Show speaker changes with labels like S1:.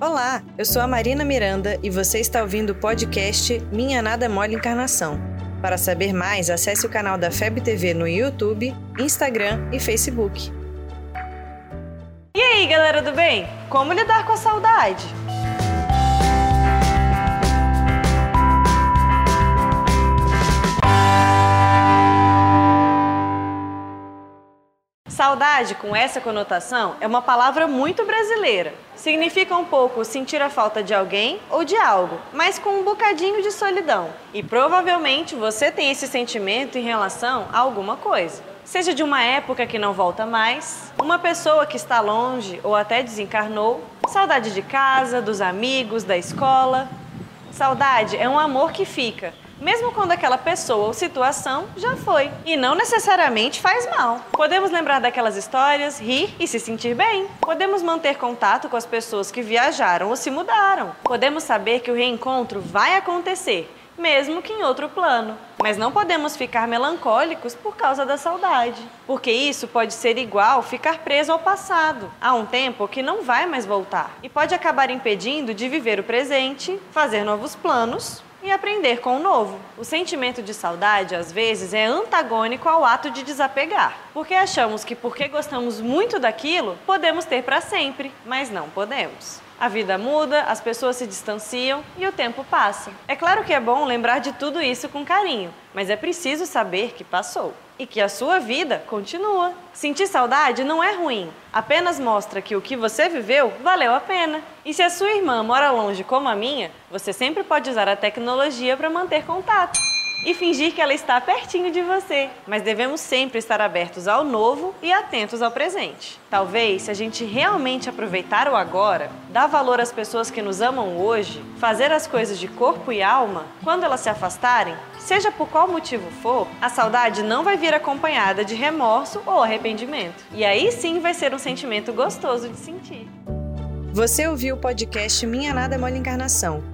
S1: Olá, eu sou a Marina Miranda e você está ouvindo o podcast Minha Nada Mole Encarnação. Para saber mais, acesse o canal da FEB TV no YouTube, Instagram e Facebook.
S2: E aí, galera do bem? Como lidar com a saudade? Saudade, com essa conotação, é uma palavra muito brasileira. Significa um pouco sentir a falta de alguém ou de algo, mas com um bocadinho de solidão. E provavelmente você tem esse sentimento em relação a alguma coisa. Seja de uma época que não volta mais, uma pessoa que está longe ou até desencarnou, saudade de casa, dos amigos, da escola. Saudade é um amor que fica, mesmo quando aquela pessoa ou situação já foi. E não necessariamente faz mal. Podemos lembrar daquelas histórias, rir e se sentir bem. Podemos manter contato com as pessoas que viajaram ou se mudaram. Podemos saber que o reencontro vai acontecer mesmo que em outro plano. Mas não podemos ficar melancólicos por causa da saudade, porque isso pode ser igual ficar preso ao passado, a um tempo que não vai mais voltar, e pode acabar impedindo de viver o presente, fazer novos planos e aprender com o novo. O sentimento de saudade, às vezes, é antagônico ao ato de desapegar, porque achamos que porque gostamos muito daquilo, podemos ter para sempre, mas não podemos. A vida muda, as pessoas se distanciam e o tempo passa. É claro que é bom lembrar de tudo isso com carinho, mas é preciso saber que passou e que a sua vida continua. Sentir saudade não é ruim, apenas mostra que o que você viveu valeu a pena. E se a sua irmã mora longe como a minha, você sempre pode usar a tecnologia para manter contato e fingir que ela está pertinho de você. Mas devemos sempre estar abertos ao novo e atentos ao presente. Talvez, se a gente realmente aproveitar o agora, dar valor às pessoas que nos amam hoje, fazer as coisas de corpo e alma, quando elas se afastarem, seja por qual motivo for, a saudade não vai vir acompanhada de remorso ou arrependimento. E aí sim vai ser um sentimento gostoso de sentir.
S1: Você ouviu o podcast Minha Nada Mole Encarnação